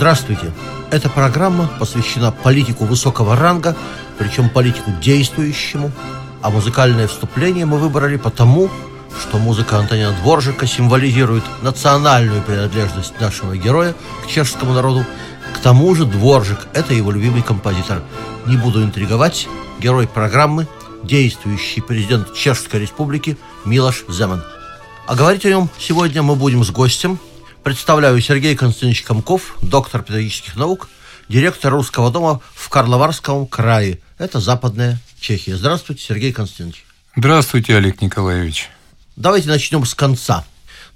Здравствуйте! Эта программа посвящена политику высокого ранга, причем политику действующему, а музыкальное вступление мы выбрали потому, что музыка Антонина Дворжика символизирует национальную принадлежность нашего героя к чешскому народу. К тому же Дворжик – это его любимый композитор. Не буду интриговать, герой программы – действующий президент Чешской Республики Милош Земан. А говорить о нем сегодня мы будем с гостем. Представляю Сергей Константинович Комков, доктор педагогических наук, директор Русского дома в Карловарском крае. Это Западная Чехия. Здравствуйте, Сергей Константинович. Здравствуйте, Олег Николаевич. Давайте начнем с конца.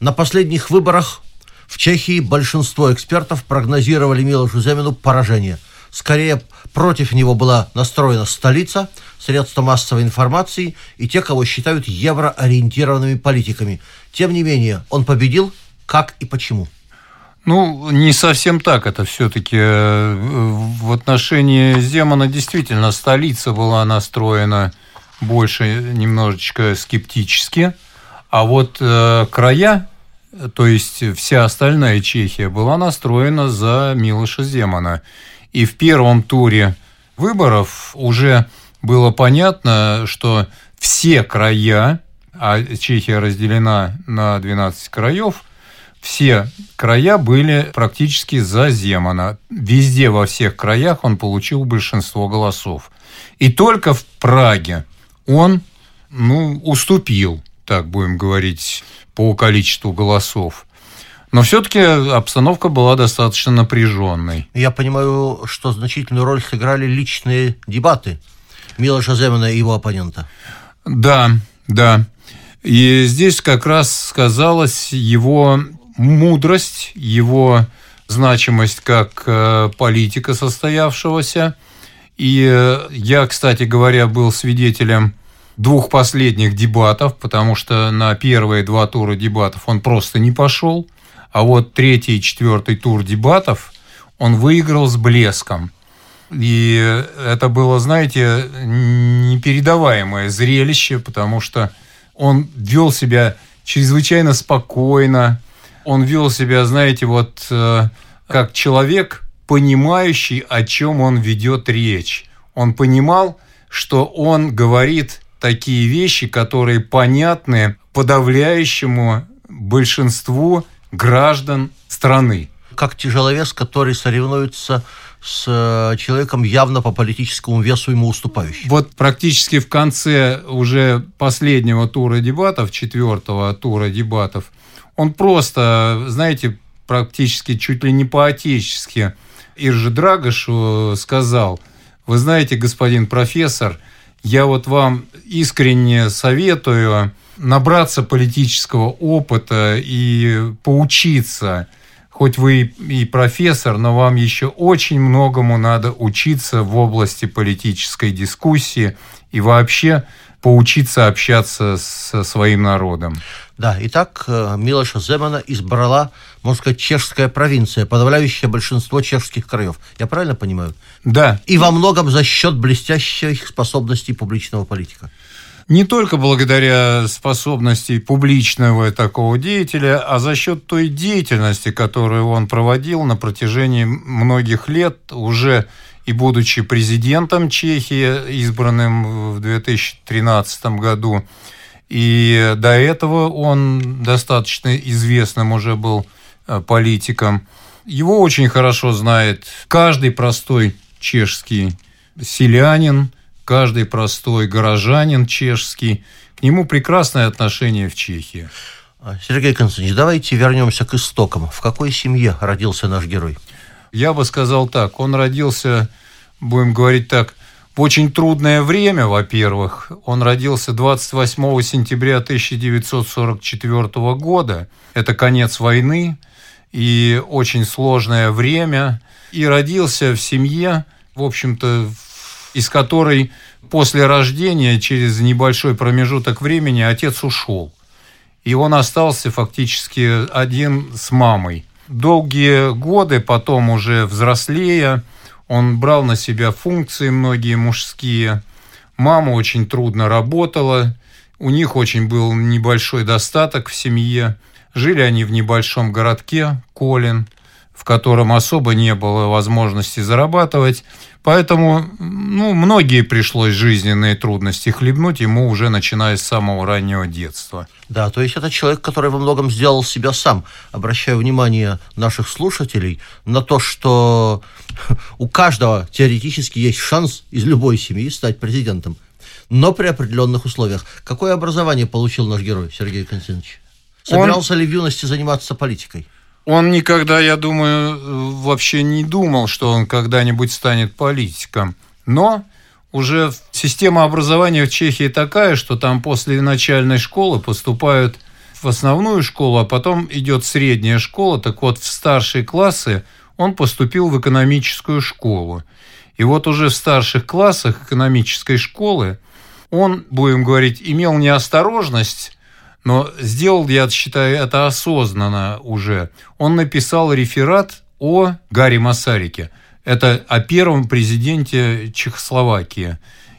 На последних выборах в Чехии большинство экспертов прогнозировали Милошу Земину поражение. Скорее, против него была настроена столица, средства массовой информации и те, кого считают евроориентированными политиками. Тем не менее, он победил. Как и почему? Ну, не совсем так. Это все-таки э, в отношении Земана действительно столица была настроена больше немножечко скептически. А вот э, края, то есть вся остальная Чехия, была настроена за Милоша Земана. И в первом туре выборов уже было понятно, что все края, а Чехия разделена на 12 краев, все края были практически за Земана. Везде, во всех краях он получил большинство голосов. И только в Праге он ну, уступил так будем говорить, по количеству голосов. Но все-таки обстановка была достаточно напряженной. Я понимаю, что значительную роль сыграли личные дебаты Милоша Земана и его оппонента. Да, да. И здесь как раз сказалась его мудрость, его значимость как э, политика состоявшегося. И э, я, кстати говоря, был свидетелем двух последних дебатов, потому что на первые два тура дебатов он просто не пошел, а вот третий и четвертый тур дебатов он выиграл с блеском. И это было, знаете, непередаваемое зрелище, потому что он вел себя чрезвычайно спокойно, он вел себя, знаете, вот э, как человек, понимающий, о чем он ведет речь. Он понимал, что он говорит такие вещи, которые понятны подавляющему большинству граждан страны. Как тяжеловес, который соревнуется с э, человеком явно по политическому весу ему уступающим. Вот практически в конце уже последнего тура дебатов, четвертого тура дебатов, он просто, знаете, практически чуть ли не по-отечески Иржи Драгошу сказал, вы знаете, господин профессор, я вот вам искренне советую набраться политического опыта и поучиться. Хоть вы и профессор, но вам еще очень многому надо учиться в области политической дискуссии и вообще поучиться общаться со своим народом. Да, итак, э, Милоша Земана избрала, можно сказать, чешская провинция, подавляющее большинство чешских краев. Я правильно понимаю? Да. И во многом за счет блестящих способностей публичного политика. Не только благодаря способности публичного такого деятеля, а за счет той деятельности, которую он проводил на протяжении многих лет, уже и будучи президентом Чехии, избранным в 2013 году, и до этого он достаточно известным уже был э, политиком. Его очень хорошо знает каждый простой чешский селянин, каждый простой горожанин чешский. К нему прекрасное отношение в Чехии. А, Сергей Константинович, давайте вернемся к истокам. В какой семье родился наш герой? Я бы сказал так. Он родился, будем говорить так, в очень трудное время, во-первых. Он родился 28 сентября 1944 года. Это конец войны. и очень сложное время, и родился в семье, в общем-то, из которой после рождения, через небольшой промежуток времени, отец ушел. И он остался фактически один с мамой. Долгие годы, потом уже взрослея, он брал на себя функции многие мужские. Мама очень трудно работала, у них очень был небольшой достаток в семье. Жили они в небольшом городке Колин, в котором особо не было возможности зарабатывать. Поэтому ну, многие пришлось жизненные трудности хлебнуть ему уже начиная с самого раннего детства. Да, то есть это человек, который во многом сделал себя сам. Обращаю внимание наших слушателей на то, что у каждого теоретически есть шанс из любой семьи стать президентом, но при определенных условиях. Какое образование получил наш герой Сергей Константинович? Собирался Он... ли в юности заниматься политикой? Он никогда, я думаю, вообще не думал, что он когда-нибудь станет политиком. Но уже система образования в Чехии такая, что там после начальной школы поступают в основную школу, а потом идет средняя школа. Так вот, в старшие классы он поступил в экономическую школу. И вот уже в старших классах экономической школы он, будем говорить, имел неосторожность но сделал, я считаю, это осознанно уже. Он написал реферат о Гарри Масарике. Это о первом президенте Чехословакии.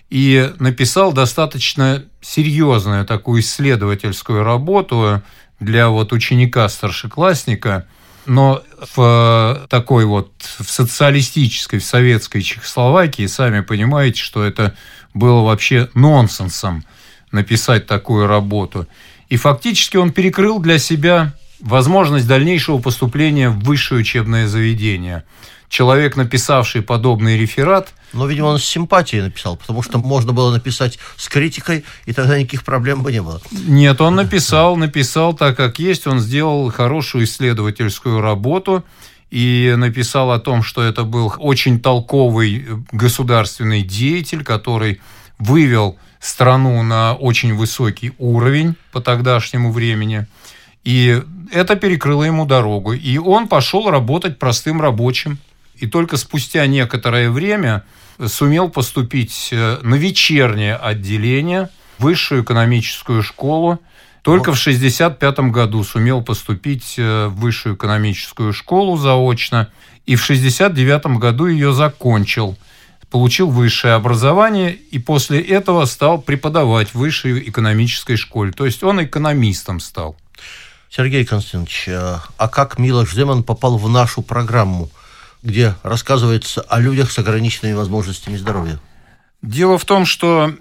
И написал достаточно серьезную такую исследовательскую работу для вот ученика-старшеклассника, но в такой вот в социалистической, в советской Чехословакии, сами понимаете, что это было вообще нонсенсом написать такую работу. И фактически он перекрыл для себя возможность дальнейшего поступления в высшее учебное заведение. Человек, написавший подобный реферат... Но, видимо, он с симпатией написал, потому что можно было написать с критикой, и тогда никаких проблем бы не было. Нет, он написал, написал так, как есть. Он сделал хорошую исследовательскую работу и написал о том, что это был очень толковый государственный деятель, который вывел страну на очень высокий уровень по тогдашнему времени. И это перекрыло ему дорогу. И он пошел работать простым рабочим. И только спустя некоторое время сумел поступить э, на вечернее отделение, высшую экономическую школу. Только в 1965 году сумел поступить э, в высшую экономическую школу заочно. И в 1969 году ее закончил – получил высшее образование и после этого стал преподавать в высшей экономической школе. То есть он экономистом стал. Сергей Константинович, э, а как Милош Земан попал в нашу программу, где рассказывается о людях с ограниченными возможностями здоровья? Дело в том, что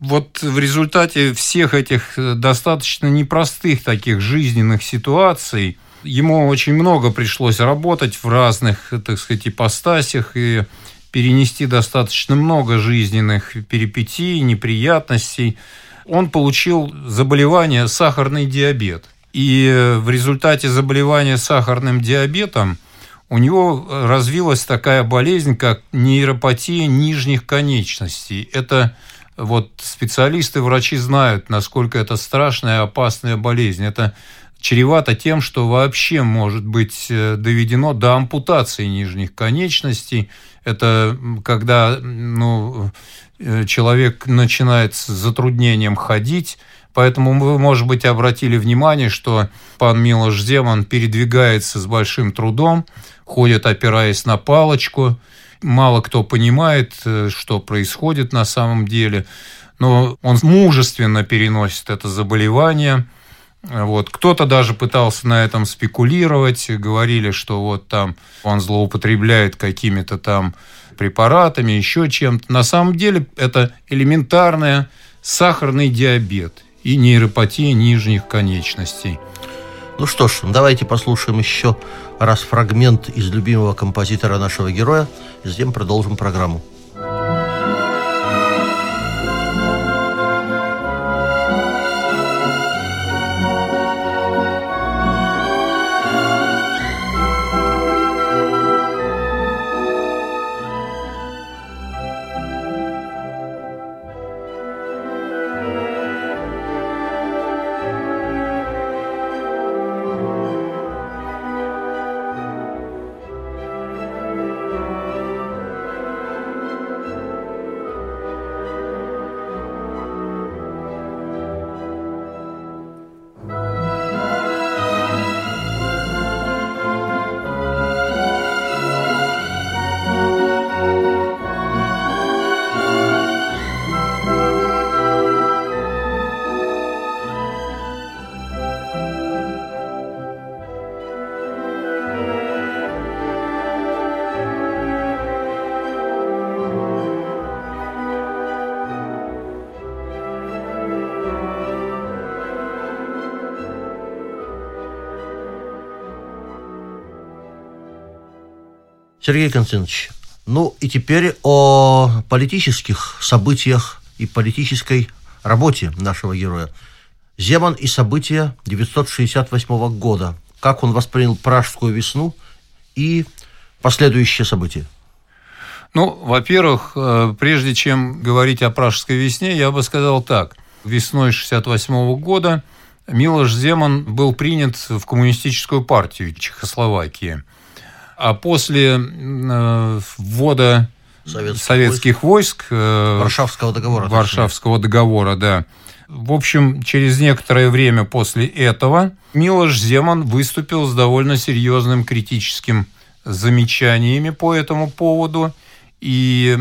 вот в результате всех этих э, достаточно непростых таких жизненных ситуаций ему очень много пришлось работать в разных, так сказать, ипостасях и перенести достаточно много жизненных перипетий, неприятностей. Он получил заболевание сахарный диабет. И в результате заболевания сахарным диабетом у него развилась такая болезнь, как нейропатия нижних конечностей. Это вот специалисты, врачи знают, насколько это страшная и опасная болезнь. Это чревато тем, что вообще может быть э, доведено до ампутации нижних конечностей. Это когда ну, э, человек начинает с затруднением ходить, Поэтому вы, может быть, обратили внимание, что пан Милош Земан передвигается с большим трудом, ходит, опираясь на палочку. Мало кто понимает, э, что происходит на самом деле. Но он мужественно переносит это заболевание – вот. Кто-то даже пытался на этом спекулировать, говорили, что вот там он злоупотребляет какими-то там препаратами, еще чем-то. На самом деле это элементарный сахарный диабет и нейропатия нижних конечностей. Ну что ж, давайте послушаем еще раз фрагмент из любимого композитора нашего героя, и затем продолжим программу. Сергей Константинович, ну и теперь о политических событиях и политической работе нашего героя. Земан и события 968 года. Как он воспринял Пражскую весну и последующие события? Ну, во-первых, э, прежде чем говорить о Пражской весне, я бы сказал так. Весной 68 года Милош Земан был принят в коммунистическую партию Чехословакии. А после э, ввода советских, советских войск, войск э, Варшавского договора. Варшавского точнее. договора, да. В общем, через некоторое время после этого Милош Земан выступил с довольно серьезным критическим замечаниями по этому поводу – и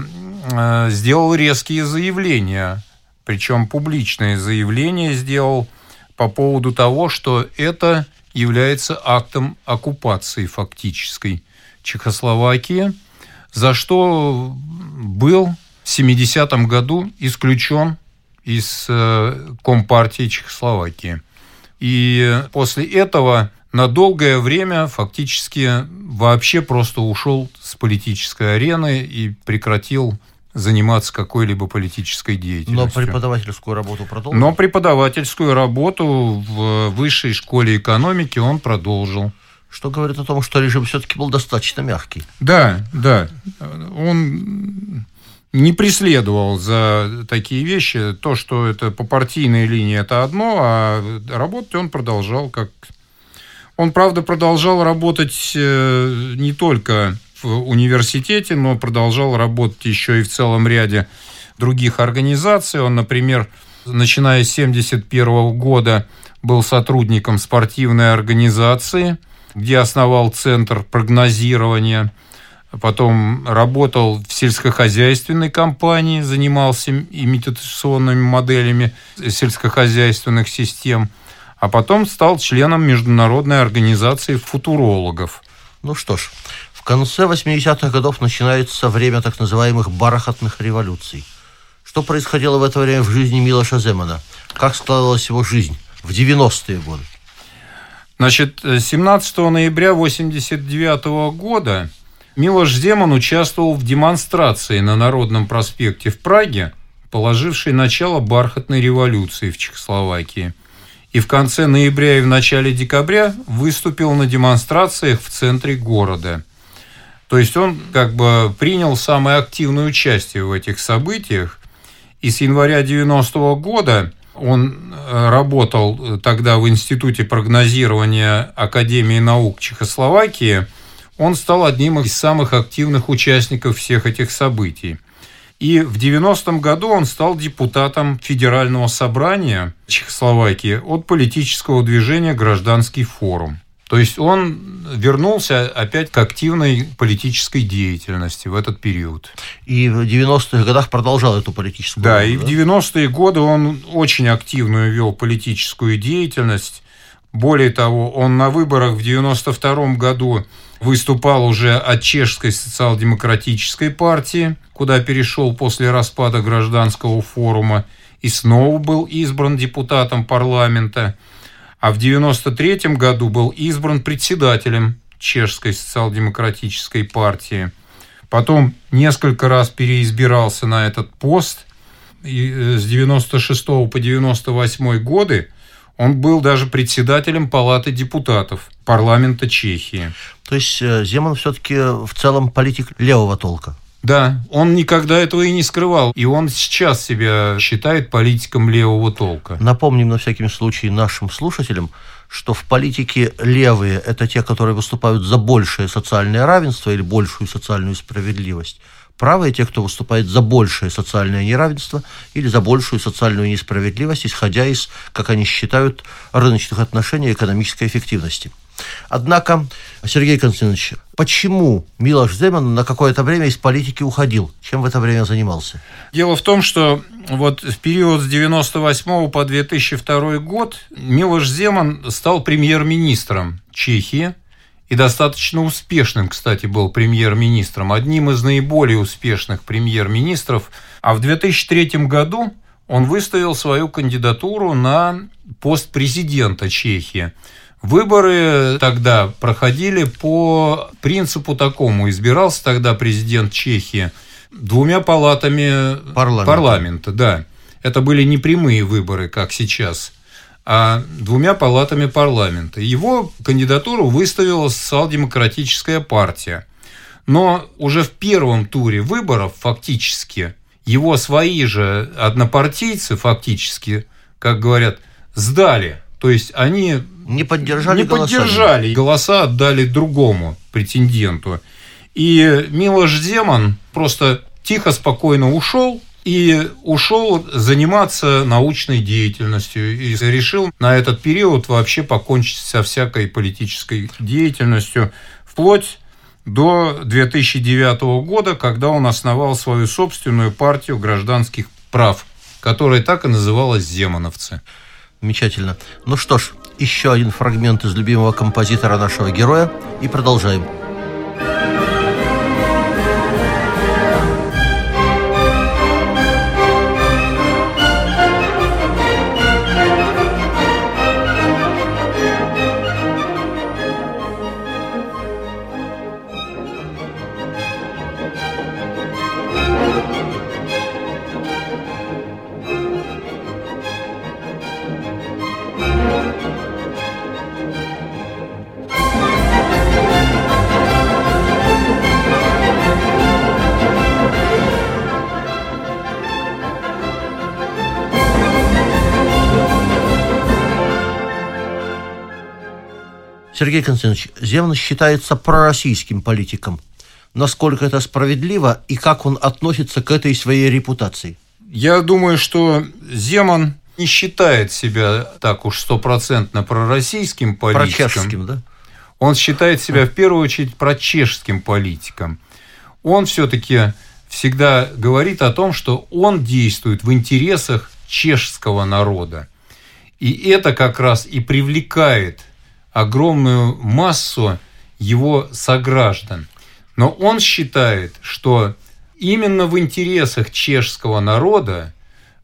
э, сделал резкие заявления, причем публичные заявления сделал по поводу того, что это является актом оккупации фактической Чехословакии, за что был в 70-м году исключен из э, Компартии Чехословакии. И после этого на долгое время фактически вообще просто ушел с политической арены и прекратил заниматься какой-либо политической деятельностью. Но преподавательскую работу продолжил? Но преподавательскую работу в высшей школе экономики он продолжил. Что говорит о том, что режим все-таки был достаточно мягкий. Да, да. Он не преследовал за такие вещи. То, что это по партийной линии, это одно, а работать он продолжал как он, правда, продолжал работать э, не только в университете, но продолжал работать еще и в целом ряде других организаций. Он, например, начиная с 1971 года был сотрудником спортивной организации, где основал центр прогнозирования. Потом работал в сельскохозяйственной компании, занимался имитационными моделями сельскохозяйственных систем – а потом стал членом Международной организации футурологов. Ну что ж, в конце 80-х годов начинается время так называемых бархатных революций. Что происходило в это время в жизни Милоша Земана? Как складывалась его жизнь в 90-е годы? Значит, 17 ноября 1989 года Милош Земан участвовал в демонстрации на Народном проспекте в Праге, положившей начало бархатной революции в Чехословакии – и в конце ноября и в начале декабря выступил на демонстрациях в центре города. То есть он как бы принял самое активное участие в этих событиях. И с января 90 -го года он э, работал тогда в Институте прогнозирования Академии наук Чехословакии. Он стал одним из самых активных участников всех этих событий. И в 90-м году он стал депутатом Федерального собрания Чехословакии от политического движения «Гражданский форум». То есть он вернулся опять к активной политической деятельности в этот период. И в 90-х годах продолжал эту политическую Да, работу, и да? в 90-е годы он очень активную вел политическую деятельность. Более того, он на выборах в 92 году выступал уже от чешской социал-демократической партии, куда перешел после распада гражданского форума, и снова был избран депутатом парламента, а в 1993 году был избран председателем чешской социал-демократической партии. Потом несколько раз переизбирался на этот пост, и э, с 96 по 98 годы он был даже председателем Палаты депутатов парламента Чехии. То есть э, Земан все-таки в целом политик левого толка? Да, он никогда этого и не скрывал. И он сейчас себя считает политиком левого толка. Напомним на всякий случай нашим слушателям, что в политике левые – это те, которые выступают за большее социальное равенство или большую социальную справедливость. Правые – те, кто выступает за большее социальное неравенство или за большую социальную несправедливость, исходя из, как они считают, рыночных отношений и экономической эффективности. Однако, Сергей Константинович, почему Милош Земан на какое-то время из политики уходил? Чем в это время занимался? Дело в том, что вот в период с 98 по 2002 год Милош Земан стал премьер-министром Чехии и достаточно успешным, кстати, был премьер-министром, одним из наиболее успешных премьер-министров. А в 2003 году он выставил свою кандидатуру на пост президента Чехии. Выборы тогда проходили по принципу такому. Избирался тогда президент Чехии двумя палатами Парламента. парламента да. Это были не прямые выборы, как сейчас, а двумя палатами парламента. Его кандидатуру выставила социал-демократическая партия. Но уже в первом туре выборов фактически его свои же однопартийцы фактически, как говорят, сдали. То есть они Не поддержали не голосами. поддержали, голоса отдали другому претенденту. И Милош Земан просто тихо, спокойно ушел и ушел заниматься научной деятельностью и решил на этот период вообще покончить со всякой политической деятельностью вплоть до 2009 года, когда он основал свою собственную партию гражданских прав, которая так и называлась «Земановцы». Замечательно. Ну что ж, еще один фрагмент из любимого композитора нашего героя и продолжаем. Сергей Константинович, Земан считается пророссийским политиком. Насколько это справедливо и как он относится к этой своей репутации? Я думаю, что Земан не считает себя так уж стопроцентно пророссийским политиком. Прочешским, да? Он считает себя в первую очередь прочешским политиком. Он все-таки всегда говорит о том, что он действует в интересах чешского народа. И это как раз и привлекает огромную массу его сограждан. Но он считает, что именно в интересах чешского народа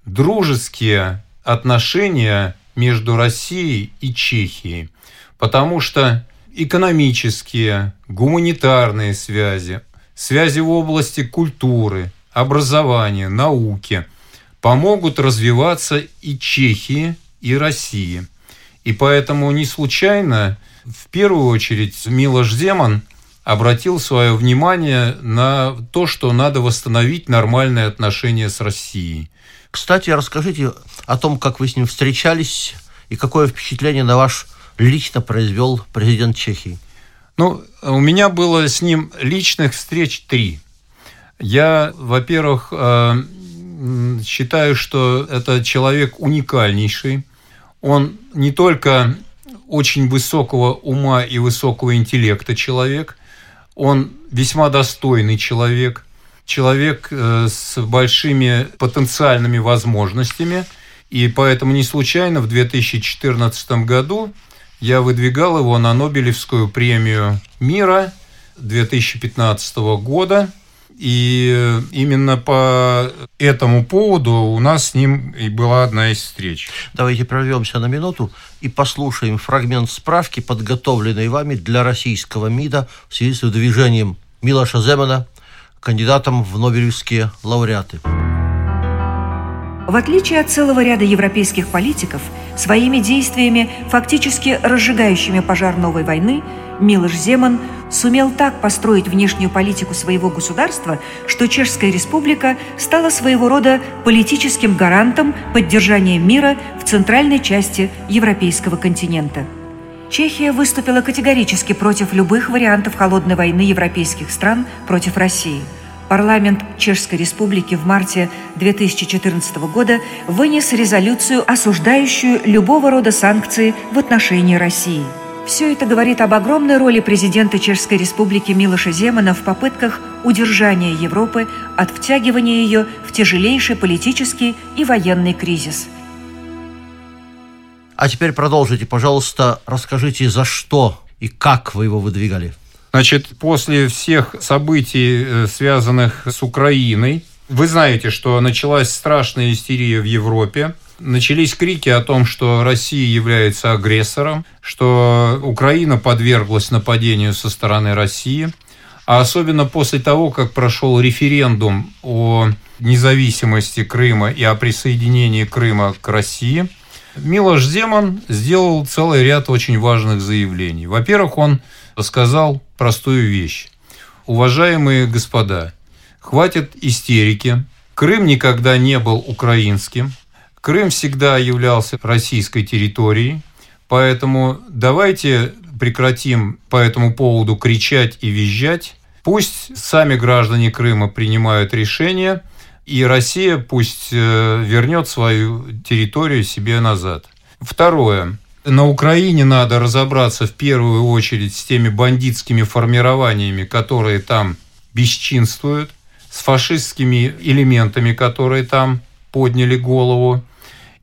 дружеские отношения между Россией и Чехией, потому что экономические, гуманитарные связи, связи в области культуры, образования, науки помогут развиваться и Чехии, и России. И поэтому не случайно, в первую очередь, Милош Земан обратил свое внимание на то, что надо восстановить нормальные отношения с Россией. Кстати, расскажите о том, как вы с ним встречались и какое впечатление на ваш лично произвел президент Чехии. Ну, у меня было с ним личных встреч три. Я, во-первых, э, считаю, что это человек уникальнейший. Он не только очень высокого ума и высокого интеллекта человек, он весьма достойный человек, человек э, с большими потенциальными возможностями, и поэтому не случайно в 2014 году я выдвигал его на Нобелевскую премию мира 2015 года. И именно по этому поводу у нас с ним и была одна из встреч. Давайте прервемся на минуту и послушаем фрагмент справки, подготовленной вами для российского МИДа в связи с выдвижением Милоша Земана кандидатом в Нобелевские лауреаты. В отличие от целого ряда европейских политиков, своими действиями, фактически разжигающими пожар новой войны, Милош Земан сумел так построить внешнюю политику своего государства, что Чешская республика стала своего рода политическим гарантом поддержания мира в центральной части европейского континента. Чехия выступила категорически против любых вариантов холодной войны европейских стран против России – Парламент Чешской Республики в марте 2014 года вынес резолюцию, осуждающую любого рода санкции в отношении России. Все это говорит об огромной роли президента Чешской Республики Милоша Земана в попытках удержания Европы от втягивания ее в тяжелейший политический и военный кризис. А теперь продолжите, пожалуйста, расскажите, за что и как вы его выдвигали. Значит, после всех событий, э, связанных с Украиной, вы знаете, что началась страшная истерия в Европе. начались крики о том, что Россия является агрессором, что Украина подверглась нападению со стороны России, а особенно после того, как прошел референдум о независимости Крыма и о присоединении Крыма к России, Милош Земан сделал целый ряд очень важных заявлений. Во-первых, он сказал простую вещь. Уважаемые господа, хватит истерики. Крым никогда не был украинским. Крым всегда являлся российской территорией. Поэтому давайте прекратим по этому поводу кричать и визжать. Пусть сами граждане Крыма принимают решения, и Россия пусть э, вернет свою территорию себе назад. Второе. На Украине надо разобраться в первую очередь с теми бандитскими формированиями, которые там бесчинствуют, с фашистскими элементами, которые там подняли голову.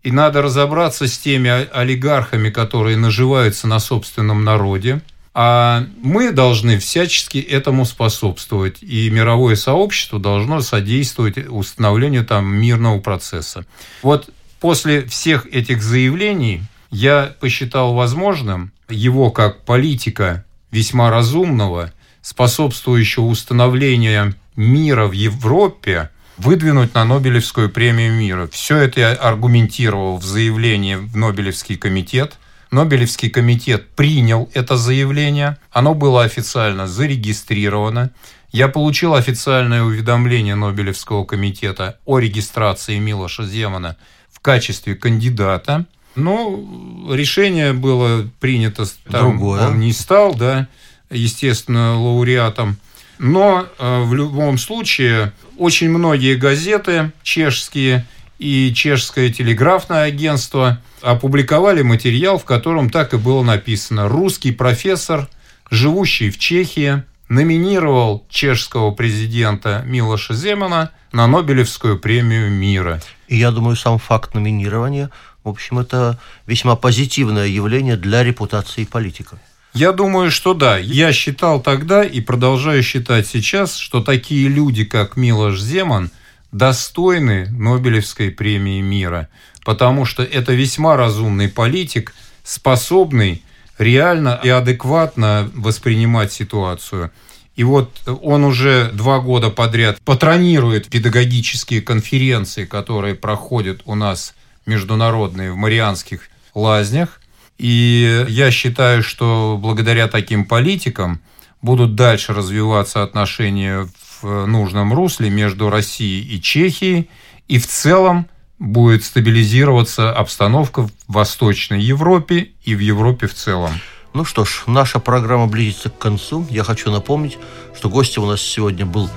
И надо разобраться с теми олигархами, которые наживаются на собственном народе. А мы должны всячески этому способствовать. И мировое сообщество должно содействовать установлению там мирного процесса. Вот после всех этих заявлений я посчитал возможным его как политика весьма разумного, способствующего установлению мира в Европе, выдвинуть на Нобелевскую премию мира. Все это я аргументировал в заявлении в Нобелевский комитет. Нобелевский комитет принял это заявление, оно было официально зарегистрировано. Я получил официальное уведомление Нобелевского комитета о регистрации Милоша Земана в качестве кандидата – ну, решение было принято, там, Другое. он не стал, да, естественно, лауреатом. Но э, в любом случае очень многие газеты чешские и чешское телеграфное агентство опубликовали материал, в котором так и было написано «Русский профессор, живущий в Чехии, номинировал чешского президента Милоша Земана на Нобелевскую премию мира». И я думаю, сам факт номинирования – в общем, это весьма позитивное явление для репутации политика. Я думаю, что да. Я считал тогда и продолжаю считать сейчас, что такие люди, как Милош Земан, достойны Нобелевской премии мира, потому что это весьма разумный политик, способный реально и адекватно воспринимать ситуацию. И вот он уже два года подряд патронирует педагогические конференции, которые проходят у нас международные в Марианских лазнях. И я считаю, что благодаря таким политикам будут дальше развиваться отношения в нужном русле между Россией и Чехией, и в целом будет стабилизироваться обстановка в Восточной Европе и в Европе в целом. Ну что ж, наша программа близится к концу. Я хочу напомнить, что гостем у нас сегодня был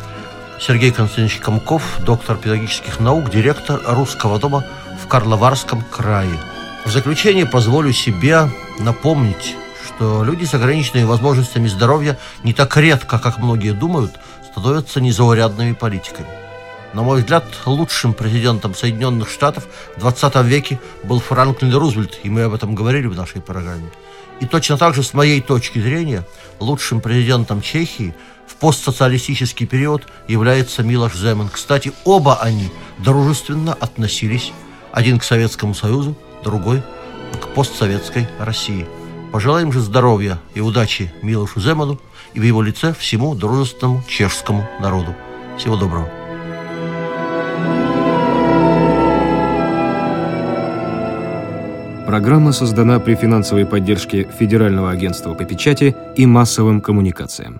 Сергей Константинович Комков, доктор педагогических наук, директор Русского дома в Карловарском крае. В заключение позволю себе напомнить, что люди с ограниченными возможностями здоровья не так редко, как многие думают, становятся незаурядными политиками. На мой взгляд, лучшим президентом Соединенных Штатов в 20 веке был Франклин Рузвельт, и мы об этом говорили в нашей программе. И точно так же, с моей точки зрения, лучшим президентом Чехии в постсоциалистический период является Милош Земан. Кстати, оба они дружественно относились один к Советскому Союзу, другой к постсоветской России. Пожелаем же здоровья и удачи Милошу Земану и в его лице всему дружественному чешскому народу. Всего доброго. Программа создана при финансовой поддержке Федерального агентства по печати и массовым коммуникациям.